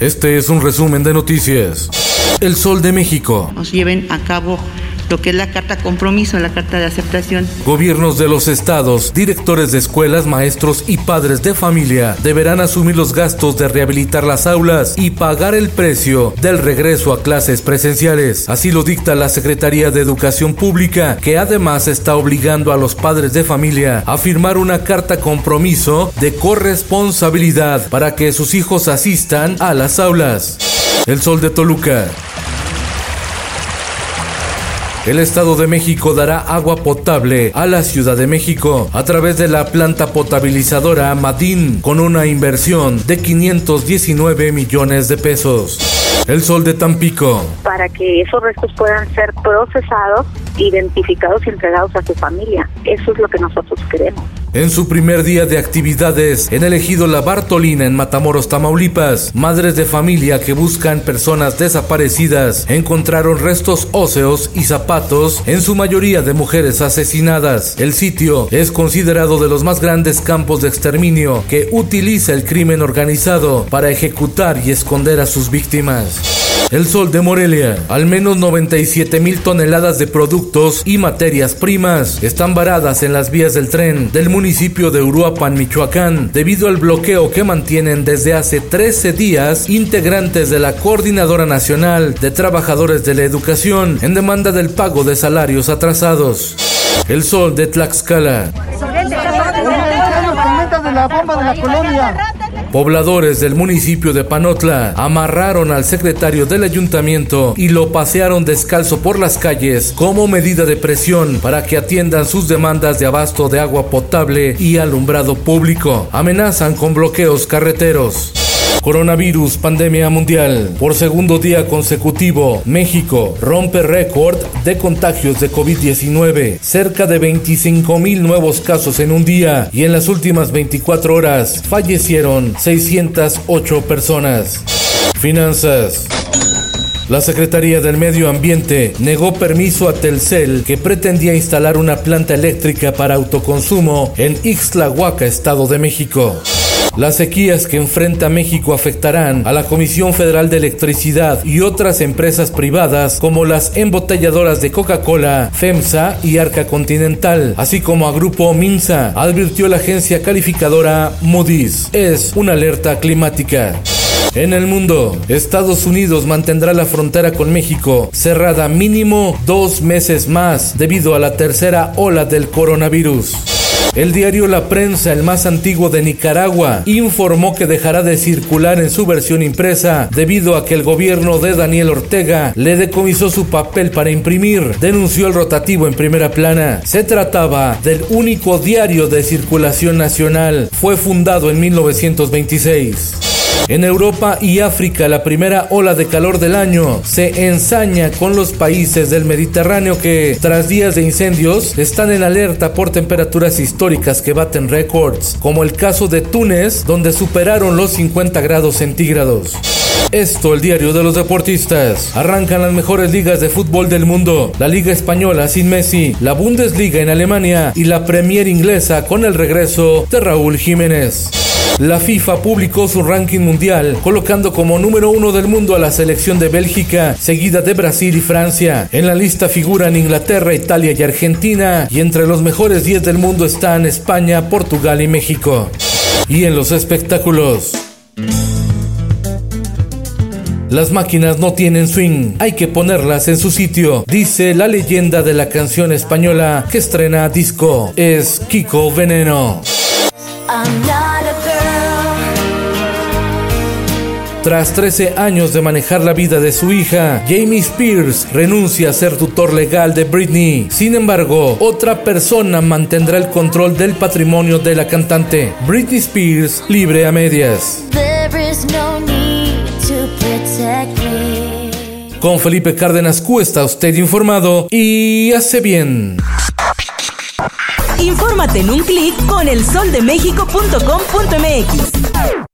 Este es un resumen de noticias. El Sol de México. nos lleven a cabo que es la carta compromiso, la carta de aceptación. Gobiernos de los estados, directores de escuelas, maestros y padres de familia deberán asumir los gastos de rehabilitar las aulas y pagar el precio del regreso a clases presenciales. Así lo dicta la Secretaría de Educación Pública, que además está obligando a los padres de familia a firmar una carta compromiso de corresponsabilidad para que sus hijos asistan a las aulas. El Sol de Toluca. El Estado de México dará agua potable a la Ciudad de México a través de la planta potabilizadora Madín con una inversión de 519 millones de pesos. El Sol de Tampico. para que esos restos puedan ser procesados, identificados y entregados a su familia. Eso es lo que nosotros queremos. En su primer día de actividades en el ejido La Bartolina en Matamoros, Tamaulipas, madres de familia que buscan personas desaparecidas encontraron restos óseos y zapatos, en su mayoría de mujeres asesinadas. El sitio es considerado de los más grandes campos de exterminio que utiliza el crimen organizado para ejecutar y esconder a sus víctimas. El Sol de Morelia. Al menos 97 mil toneladas de productos y materias primas están varadas en las vías del tren del municipio de Uruapan, Michoacán, debido al bloqueo que mantienen desde hace 13 días integrantes de la Coordinadora Nacional de Trabajadores de la Educación en demanda del pago de salarios atrasados. El Sol de Tlaxcala. Pobladores del municipio de Panotla amarraron al secretario del ayuntamiento y lo pasearon descalzo por las calles como medida de presión para que atiendan sus demandas de abasto de agua potable y alumbrado público. Amenazan con bloqueos carreteros. Coronavirus, pandemia mundial. Por segundo día consecutivo, México rompe récord de contagios de COVID-19. Cerca de 25 mil nuevos casos en un día y en las últimas 24 horas fallecieron 608 personas. Finanzas. La Secretaría del Medio Ambiente negó permiso a Telcel que pretendía instalar una planta eléctrica para autoconsumo en Ixtlahuaca, Estado de México. Las sequías que enfrenta México afectarán a la Comisión Federal de Electricidad y otras empresas privadas como las embotelladoras de Coca-Cola, FEMSA y Arca Continental, así como a Grupo Minsa, advirtió la agencia calificadora Moody's. Es una alerta climática. En el mundo, Estados Unidos mantendrá la frontera con México cerrada mínimo dos meses más debido a la tercera ola del coronavirus. El diario La Prensa, el más antiguo de Nicaragua, informó que dejará de circular en su versión impresa debido a que el gobierno de Daniel Ortega le decomisó su papel para imprimir, denunció el rotativo en primera plana. Se trataba del único diario de circulación nacional. Fue fundado en 1926. En Europa y África, la primera ola de calor del año se ensaña con los países del Mediterráneo que, tras días de incendios, están en alerta por temperaturas históricas que baten récords, como el caso de Túnez, donde superaron los 50 grados centígrados. Esto, el diario de los deportistas. Arrancan las mejores ligas de fútbol del mundo. La Liga Española sin Messi, la Bundesliga en Alemania y la Premier Inglesa con el regreso de Raúl Jiménez. La FIFA publicó su ranking mundial, colocando como número uno del mundo a la selección de Bélgica, seguida de Brasil y Francia. En la lista figuran Inglaterra, Italia y Argentina, y entre los mejores 10 del mundo están España, Portugal y México. Y en los espectáculos. Las máquinas no tienen swing, hay que ponerlas en su sitio, dice la leyenda de la canción española que estrena disco, es Kiko Veneno. Tras 13 años de manejar la vida de su hija, Jamie Spears renuncia a ser tutor legal de Britney. Sin embargo, otra persona mantendrá el control del patrimonio de la cantante. Britney Spears libre a medias. Con Felipe Cárdenas Q está usted informado y hace bien. Infórmate en un clic con elsoldemexico.com.mx.